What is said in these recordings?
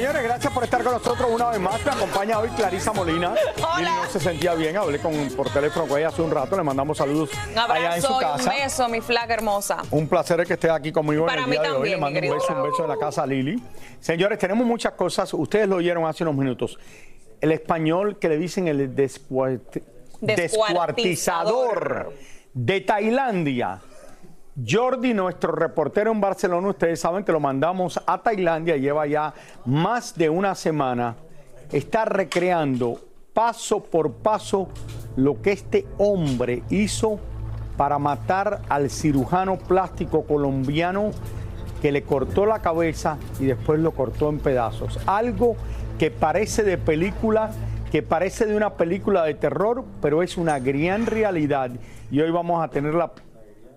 Señores, gracias por estar con nosotros una vez más. Me acompaña hoy Clarisa Molina. Hola. no se sentía bien, hablé con, por teléfono con ella hace un rato, le mandamos saludos Un allá en su abrazo y un casa. beso, mi flaca hermosa. Un placer que esté aquí conmigo Para en el mí día de hoy. también, Le mando un beso, un beso de la casa a Lili. Señores, tenemos muchas cosas. Ustedes lo oyeron hace unos minutos. El español que le dicen el descuart- descuartizador de Tailandia. Jordi, nuestro reportero en Barcelona, ustedes saben que lo mandamos a Tailandia, lleva ya más de una semana, está recreando paso por paso lo que este hombre hizo para matar al cirujano plástico colombiano que le cortó la cabeza y después lo cortó en pedazos. Algo que parece de película, que parece de una película de terror, pero es una gran realidad. Y hoy vamos a tener la-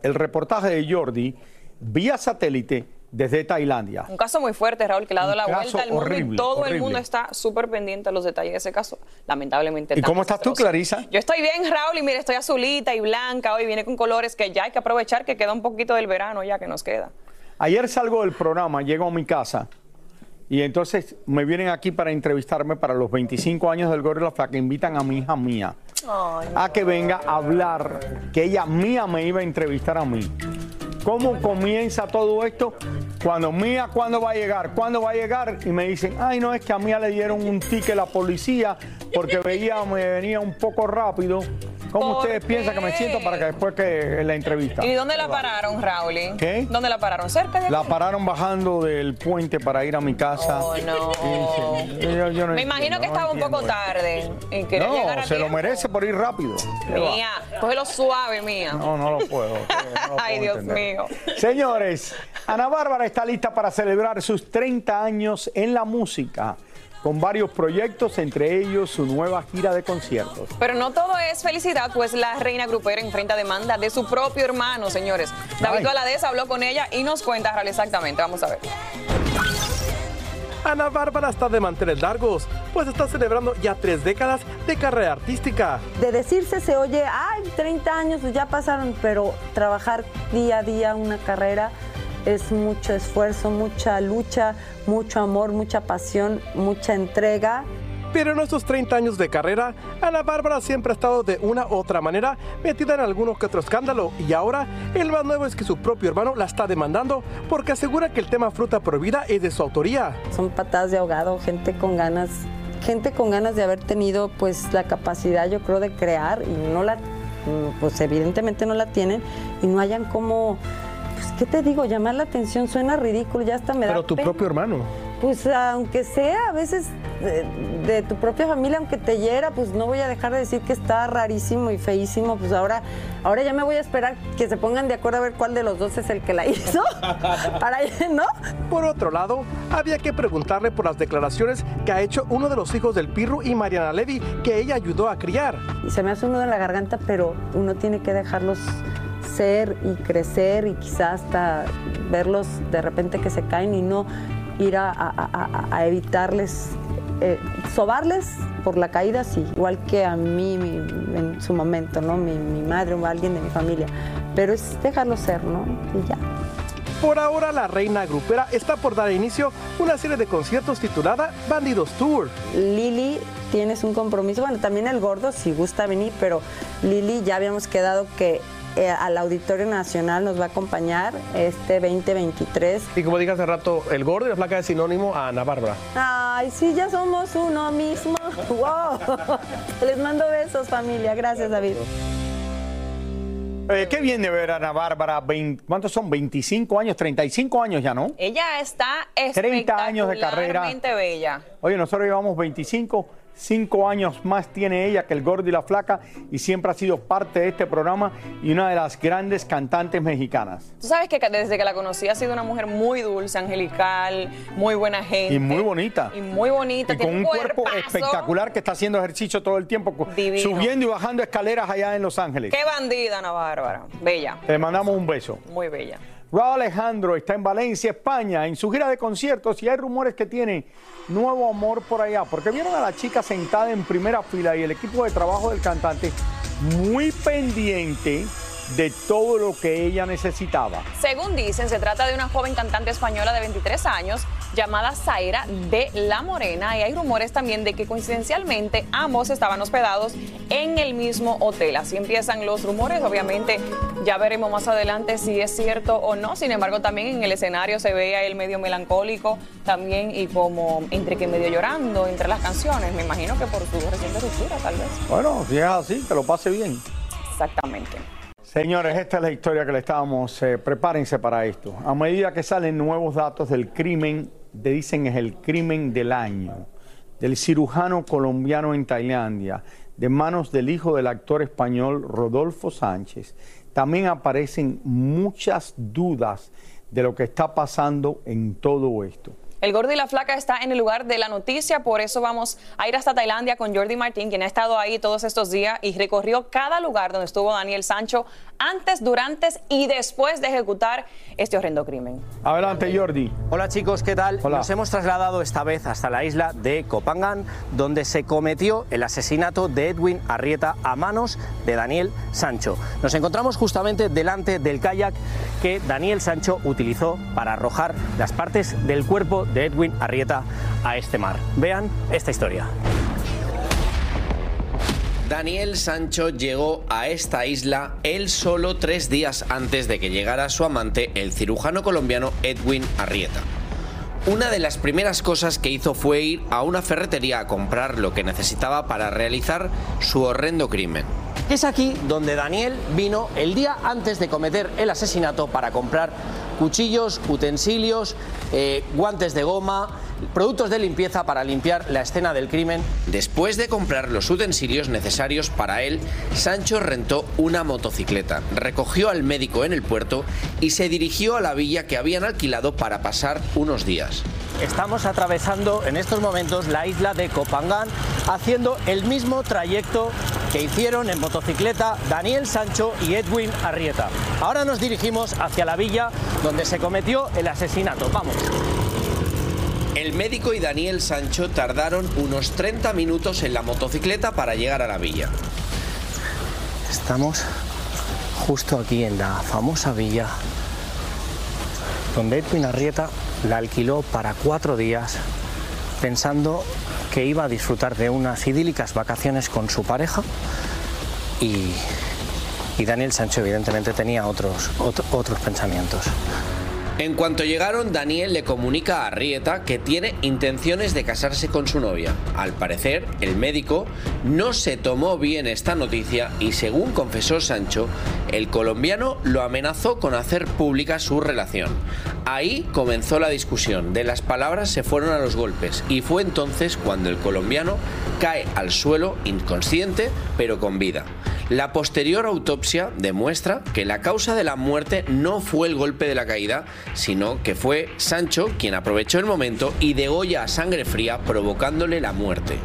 el reportaje de Jordi vía satélite desde Tailandia. Un caso muy fuerte, Raúl, que le ha dado la vuelta al mundo horrible, y todo horrible. el mundo está súper pendiente a los detalles de ese caso. Lamentablemente. ¿Y cómo estás tú. Clarisa? Yo estoy bien, Raúl, y mire, estoy azulita y blanca. Hoy viene con colores que ya hay que aprovechar, que queda un poquito del verano ya que nos queda. Ayer salgo del programa, llego a mi casa y entonces me vienen aquí para entrevistarme para los 25 años del Gordo y la Flaca. Invitan a mi hija mía a que venga a hablar, que ella mía me iba a entrevistar a mí. ¿Cómo comienza todo esto? Cuando Mía, ¿cuándo va a llegar? ¿Cuándo va a llegar? Y me dicen, ay, no, es que a Mía le dieron un ticket la policía porque veía, me venía un poco rápido. ¿Cómo ¿Por ustedes piensan que me siento para que después que la entrevista? ¿Y dónde la pararon, Raúl? ¿Qué? ¿Dónde la pararon? ¿Cerca de La aquí? pararon bajando del puente para ir a mi casa. Oh, no. Y dice, yo- yo no Me imagino entiendo, que no estaba un poco tarde y No, llegar a se lo merece por ir rápido. Mía, cógelo suave, mía. No, no lo puedo. no lo Ay, puedo Dios entender. mío. Señores, Ana Bárbara está lista para celebrar sus 30 años en la música, con varios proyectos, entre ellos su nueva gira de conciertos. Pero no todo es felicidad, pues la reina grupera enfrenta demanda de su propio hermano, señores. David. Valadez habló con ella y nos cuenta Raúl, exactamente. Vamos a ver. Ana Bárbara está de mantener largos, pues está celebrando ya tres décadas de carrera artística. de decirse se oye, ay, 30 años pues ya pasaron, pero trabajar día a día una carrera es mucho esfuerzo, mucha lucha, mucho amor, mucha pasión, mucha entrega. Pero en estos 30 años de carrera, Ana Bárbara siempre ha estado de una u otra manera metida en alguno que otro escándalo y ahora el más nuevo es que su propio hermano la está demandando porque asegura que el tema fruta prohibida es de su autoría. Son patadas de ahogado, gente con ganas, gente con ganas de haber tenido pues la capacidad yo creo de crear y no la, pues evidentemente no la tienen y no hayan como, pues qué te digo, llamar la atención suena ridículo, ya hasta me da Pero tu pena. propio hermano. Pues aunque sea a veces de, de tu propia familia, aunque te hiera, pues no voy a dejar de decir que está rarísimo y feísimo. Pues ahora, ahora ya me voy a esperar que se pongan de acuerdo a ver cuál de los dos es el que la hizo. Para ¿no? Por otro lado, había que preguntarle por las declaraciones que ha hecho uno de los hijos del Pirru y Mariana Levy, que ella ayudó a criar. Y se me hace un nudo en la garganta, pero uno tiene que dejarlos ser y crecer y quizás hasta verlos de repente que se caen y no ir a, a- a- a evitarles, eh, sobarles por la caída, sí, igual que a mí mi- en su momento, ¿no? Mi, mi madre o alguien de mi familia, pero es dejarlos ser, ¿no? Y ya. Por ahora, la reina grupera está por dar inicio una serie de conciertos titulada Bandidos Tour. Lili, tienes un compromiso, bueno, también el gordo, si gusta venir, pero Lili ya habíamos quedado que eh, al Auditorio Nacional nos va a acompañar este 2023. Y como dije hace rato, el gordo y la flaca es sinónimo a Ana Bárbara. Ay, sí, ya somos uno mismo. ¡Wow! Les mando besos, familia. Gracias, David. Eh, qué bien de ver a Ana Bárbara. ¿Cuántos son? 25 años, 35 años ya, ¿no? Ella está 30 años de carrera. espectacularmente bella. Oye, nosotros llevamos 25. Cinco años más tiene ella que el gordo y la flaca y siempre ha sido parte de este programa y una de las grandes cantantes mexicanas. Tú sabes que desde que la conocí ha sido una mujer muy dulce, angelical, muy buena gente. Y muy bonita. Y muy bonita. Y con un cuerpo cuerpazo. espectacular que está haciendo ejercicio todo el tiempo, Divino. subiendo y bajando escaleras allá en Los Ángeles. Qué bandida, Ana Bárbara. Bella, Te mandamos un beso. muy bella. Raúl Alejandro está en Valencia, España, en su gira de conciertos y hay rumores que tiene nuevo amor por allá, porque vieron a la chica sentada en primera fila y el equipo de trabajo del cantante muy pendiente de todo lo que ella necesitaba. Según dicen, se trata de una joven cantante española de 23 años llamada Zaira de La Morena y hay rumores también de que coincidencialmente ambos estaban hospedados en el mismo hotel. Así empiezan los rumores, obviamente ya veremos más adelante si es cierto o no. Sin embargo, también en el escenario se ve a él medio melancólico también y como entre que medio llorando entre las canciones. Me imagino que por su reciente ruptura tal vez. Bueno, si es así, que lo pase bien. Exactamente. Señores, esta es la historia que le estábamos. eh, prepárense para esto. A medida que salen nuevos datos del crimen, le dicen es el crimen del año, del cirujano colombiano en Tailandia, de manos del hijo del actor español Rodolfo Sánchez, también aparecen muchas dudas de lo que está pasando en todo esto. El gordo y la flaca está en el lugar de la noticia, por eso vamos a ir hasta Tailandia con Jordi Martín, quien ha estado ahí todos estos días y recorrió cada lugar donde estuvo Daniel Sancho antes, durante y después de ejecutar este horrendo crimen. Adelante, Jordi. Hola chicos, ¿qué tal? Hola. Nos hemos trasladado esta vez hasta la isla de Copangan, donde se cometió el asesinato de Edwin Arrieta a manos de Daniel Sancho. Nos encontramos justamente delante del kayak que Daniel Sancho utilizó para arrojar las partes del cuerpo de Edwin Arrieta a este mar. Vean esta historia. Daniel Sancho llegó a esta isla él solo tres días antes de que llegara su amante, el cirujano colombiano Edwin Arrieta. Una de las primeras cosas que hizo fue ir a una ferretería a comprar lo que necesitaba para realizar su horrendo crimen. Es aquí donde Daniel vino el día antes de cometer el asesinato para comprar cuchillos, utensilios, eh, guantes de goma, productos de limpieza para limpiar la escena del crimen. Después de comprar los utensilios necesarios para él, Sancho rentó una motocicleta, recogió al médico en el puerto y se dirigió a la villa que habían alquilado para pasar unos días. Estamos atravesando en estos momentos la isla de Copangan, haciendo el mismo trayecto que hicieron en motocicleta Daniel Sancho y Edwin Arrieta. Ahora nos dirigimos hacia la villa donde se cometió el asesinato. Vamos. El médico y Daniel Sancho tardaron unos 30 minutos en la motocicleta para llegar a la villa. Estamos justo aquí en la famosa villa donde Edwin Arrieta la alquiló para cuatro días pensando que iba a disfrutar de unas idílicas vacaciones con su pareja y, Daniel Sancho evidentemente tenía otros, otro- otros pensamientos. En cuanto llegaron, Daniel le comunica a Arrieta que tiene intenciones de casarse con su novia. Al parecer, el médico no se tomó bien esta noticia y según confesó Sancho, el colombiano lo amenazó con hacer pública su relación. Ahí comenzó la discusión, de las palabras se fueron a los golpes y fue entonces cuando el colombiano cae al suelo inconsciente pero con vida. La posterior autopsia demuestra que la causa de la muerte no fue el golpe de la caída, sino que fue Sancho quien aprovechó el momento y degolla a sangre fría provocándole la muerte.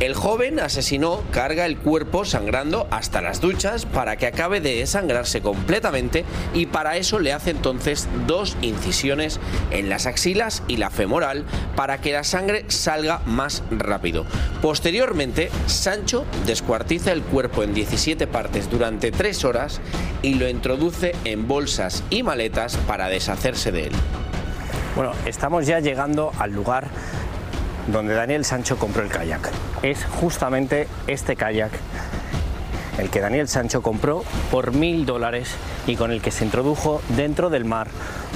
El joven asesinó carga el cuerpo sangrando hasta las duchas para que acabe de desangrarse completamente y para eso le hace entonces dos incisiones en las axilas y la femoral para que la sangre salga más rápido. Posteriormente, Sancho descuartiza el cuerpo en 17 partes durante 3 horas y lo introduce en bolsas y maletas para deshacerse de él. Bueno, estamos ya llegando al lugar donde Daniel Sancho compró el kayak. Es justamente este kayak el que Daniel Sancho compró por mil dólares y con el que se introdujo dentro del mar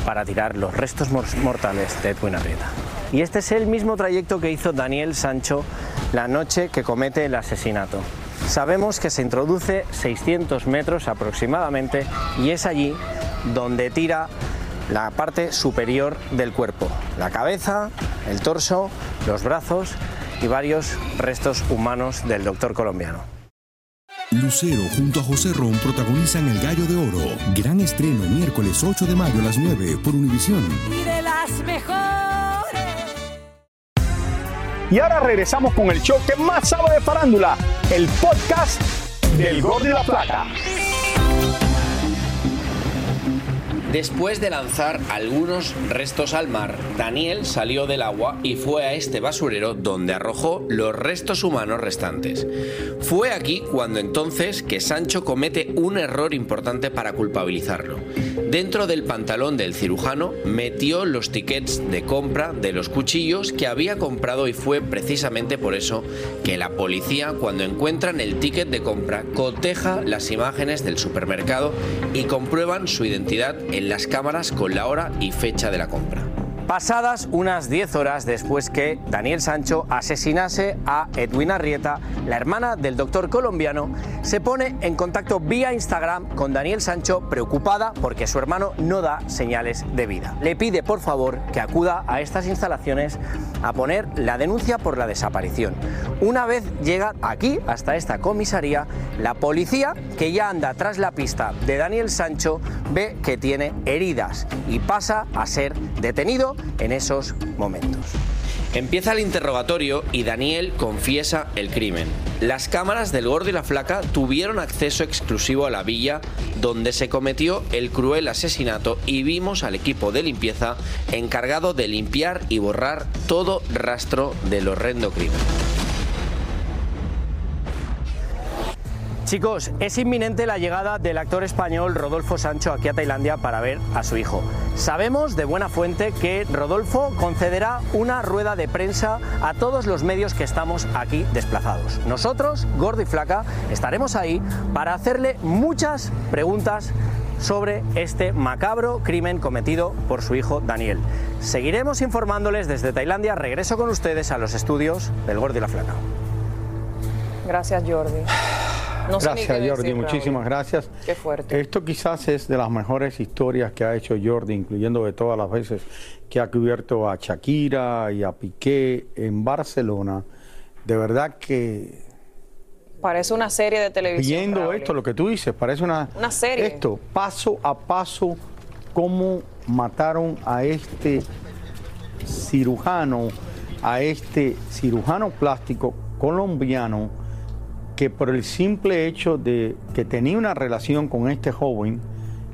para tirar los restos mor- mortales de Edwin Arrieta. Y este es el mismo trayecto que hizo Daniel Sancho la noche que comete el asesinato. Sabemos que se introduce 600 metros aproximadamente y es allí donde tira la parte superior del cuerpo, la cabeza, el torso, los brazos y varios restos humanos del doctor colombiano. Lucero junto a José Ron protagonizan El Gallo de Oro. Gran estreno miércoles 8 de mayo a las 9 por Univisión. Y de las mejores. Y ahora regresamos con el show que más sabe de farándula, el podcast del Gol de la Plata. Después de lanzar algunos restos al mar, Daniel salió del agua y fue a este basurero donde arrojó los restos humanos restantes. Fue aquí cuando entonces que Sancho comete un error importante para culpabilizarlo. Dentro del pantalón del cirujano metió los tickets de compra de los cuchillos que había comprado y fue precisamente por eso que la policía cuando encuentran el ticket de compra coteja las imágenes del supermercado y comprueban su identidad en las cámaras con la hora y fecha de la compra. Pasadas unas 10 horas después que Daniel Sancho asesinase a Edwina Arrieta, la hermana del doctor colombiano, se pone en contacto vía Instagram con Daniel Sancho preocupada porque su hermano no da señales de vida. Le pide por favor que acuda a estas instalaciones a poner la denuncia por la desaparición. Una vez llega aquí, hasta esta comisaría, la policía, que ya anda tras la pista de Daniel Sancho, ve que tiene heridas y pasa a ser detenido en esos momentos. Empieza el interrogatorio y Daniel confiesa el crimen. Las cámaras del gordo y la flaca tuvieron acceso exclusivo a la villa donde se cometió el cruel asesinato y vimos al equipo de limpieza encargado de limpiar y borrar todo rastro del horrendo crimen. Chicos, es inminente la llegada del actor español Rodolfo Sancho aquí a Tailandia para ver a su hijo. Sabemos de buena fuente que Rodolfo concederá una rueda de prensa a todos los medios que estamos aquí desplazados. Nosotros, Gordo y Flaca, estaremos ahí para hacerle muchas preguntas sobre este macabro crimen cometido por su hijo Daniel. Seguiremos informándoles desde Tailandia. Regreso con ustedes a los estudios del Gordo y la Flaca. Gracias, Jordi. No gracias, Jordi. decir, Muchísimas gracias. Qué fuerte. Esto quizás es de las mejores historias que ha hecho Jordi, incluyendo de todas las veces que ha cubierto a Shakira y a Piqué en Barcelona. De verdad que Parece una serie de televisión. viendo esto, lo que tú dices, parece una, Una serie. Esto, paso a paso, cómo mataron a este cirujano, a este cirujano plástico colombiano, que por el simple hecho de que tenía una relación con este joven,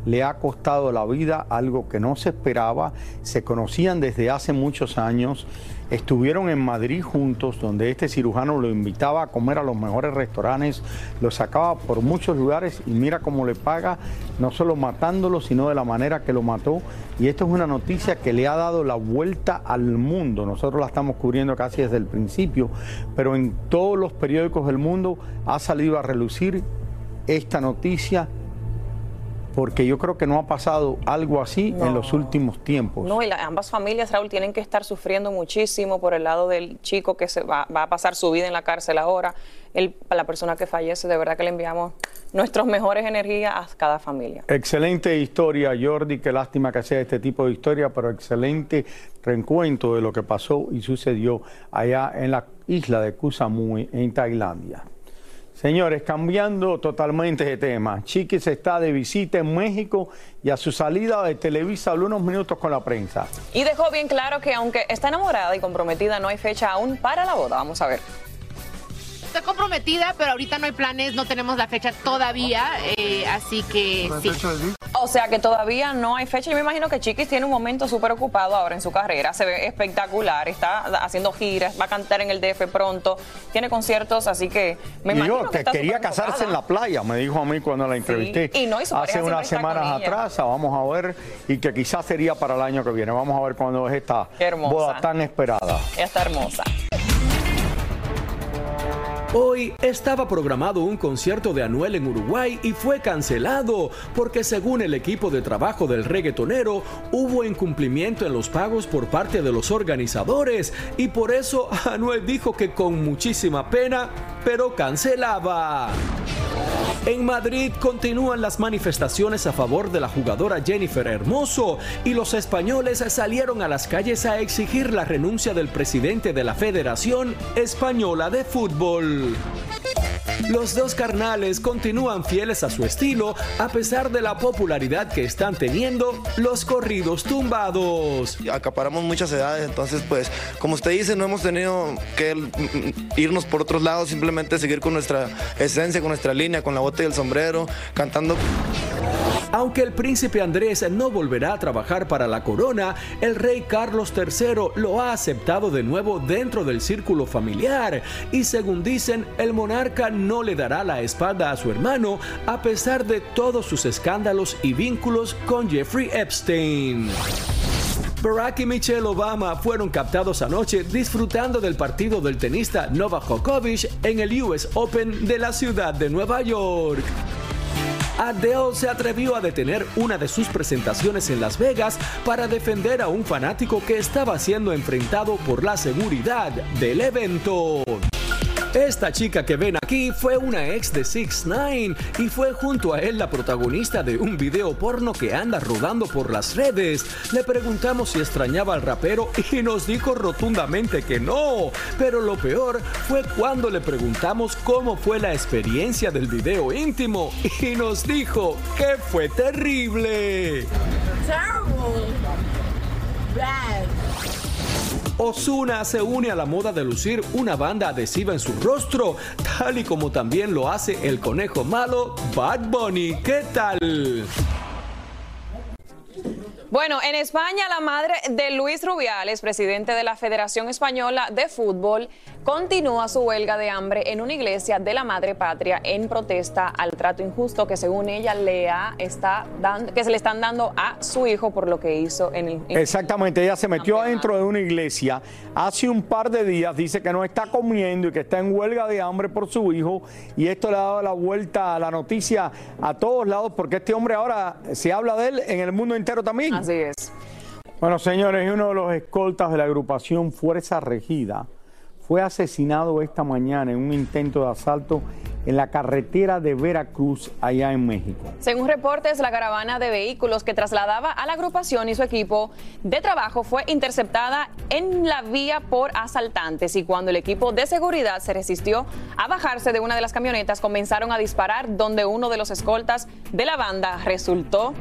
le ha costado la vida algo que no se esperaba, se conocían desde hace muchos años, estuvieron en Madrid juntos, donde este cirujano lo invitaba a comer a los mejores restaurantes, lo sacaba por muchos lugares y mira cómo le paga, no solo matándolo, sino de la manera que lo mató. Y esto es una noticia que le ha dado la vuelta al mundo. Nosotros la estamos cubriendo casi desde el principio, pero en todos los periódicos del mundo ha salido a relucir esta noticia porque yo creo que no ha pasado algo así en los últimos tiempos. No, y la- ambas familias, Raúl, tienen que estar sufriendo muchísimo por el lado del chico que se va, va a pasar su vida en la cárcel ahora. El, la persona que fallece, de verdad que le enviamos nuestras mejores energías a cada familia. Excelente historia, Jordi. Qué lástima que sea este tipo de historia, pero excelente reencuentro de lo que pasó y sucedió allá en la isla de Koh Samui, en Tailandia. Señores, cambiando totalmente de tema, Chiquis está de visita en México y a su salida de Televisa habló unos minutos con la prensa. Y dejó bien claro que aunque está enamorada y comprometida, no hay fecha aún para la boda. Vamos a ver. Estoy comprometida, pero ahorita no hay planes, no tenemos la fecha todavía, eh, así que sí. O sea que todavía no hay fecha. Yo me imagino que Chiquis tiene un momento súper ocupado ahora en su carrera. Se ve espectacular. Está haciendo giras, va a cantar en el DF pronto. Tiene conciertos, así que me y imagino yo, que que está quería casarse en la playa, me dijo a mí cuando la entrevisté y no, y pareja hace unas semanas atrás. Vamos a ver, y que quizás sería para el año que viene. Vamos a ver cuándo es esta boda tan esperada. Está hermosa. Hoy estaba programado un concierto de Anuel en Uruguay y fue cancelado porque según el equipo de trabajo del reggaetonero hubo incumplimiento en los pagos por parte de los organizadores y por eso Anuel dijo que con muchísima pena, pero cancelaba. En Madrid continúan las manifestaciones a favor de la jugadora Jennifer Hermoso y los españoles salieron a las calles a exigir la renuncia del presidente de la Federación Española de Fútbol. Los dos carnales continúan fieles a su estilo a pesar de la popularidad que están teniendo los corridos tumbados. Acaparamos muchas edades, entonces pues como usted dice, no hemos tenido que irnos por otros lados, simplemente seguir con nuestra esencia, con nuestra línea, con la bota y el sombrero, cantando. Aunque el príncipe Andrés no volverá a trabajar para la corona, el rey Carlos III lo ha aceptado de nuevo dentro del círculo familiar y según dicen, el monarca no le dará la espalda a su hermano a pesar de todos sus escándalos y vínculos con Jeffrey Epstein. Barack y Michelle Obama fueron captados anoche disfrutando del partido del tenista Novak Djokovic en el US Open de la ciudad de Nueva York. Adele se atrevió a detener una de sus presentaciones en Las Vegas para defender a un fanático que estaba siendo enfrentado por la seguridad del evento. Esta chica que ven aquí fue una ex de 6 9 y fue junto a él la protagonista de un video porno que anda rodando por las redes. Le preguntamos si extrañaba al rapero y nos dijo rotundamente que no. Pero lo peor fue cuando le preguntamos cómo fue la experiencia del video íntimo y nos dijo que fue terrible. Osuna se une a la moda de lucir una banda adhesiva en su rostro, tal y como también lo hace el conejo malo Bad Bunny. ¿Qué tal? Bueno, en España la madre de Luis Rubiales, presidente de la Federación Española de Fútbol, continúa su huelga de hambre en una iglesia de la Madre Patria en protesta al trato injusto que según ella le está dando, que se le están dando a su hijo por lo que hizo en el... Exactamente, ella se metió adentro de una iglesia hace un par de días, dice que no está comiendo y que está en huelga de hambre por su hijo y esto le ha dado la vuelta a la noticia a todos lados porque este hombre ahora se habla de él en el mundo entero también. Así es. Bueno, señores, uno de los escoltas de la agrupación Fuerza Regida fue asesinado esta mañana en un intento de asalto en la carretera de Veracruz, allá en México. Según reportes, la caravana de vehículos que trasladaba a la agrupación y su equipo de trabajo fue interceptada en la vía por asaltantes y cuando el equipo de seguridad se resistió a bajarse de una de las camionetas, comenzaron a disparar donde uno de los escoltas de la banda resultó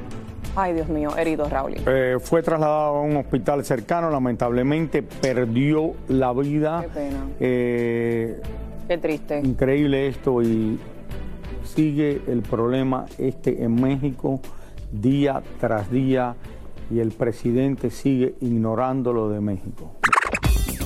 Ay, Dios mío, herido Raúl. Eh, fue trasladado a un hospital cercano, lamentablemente perdió la vida. Qué pena. Eh, Qué triste. Increíble esto y sigue el problema este en México día tras día y el presidente sigue ignorando lo de México.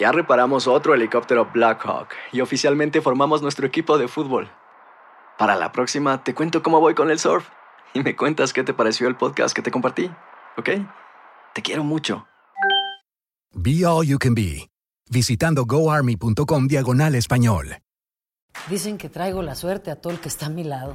Ya reparamos otro helicóptero Blackhawk y oficialmente formamos nuestro equipo de fútbol. Para la próxima te cuento cómo voy con el surf y me cuentas qué te pareció el podcast que te compartí, ¿ok? Te quiero mucho. Be All You Can Be, visitando goarmy.com diagonal español. Dicen que traigo la suerte a todo el que está a mi lado.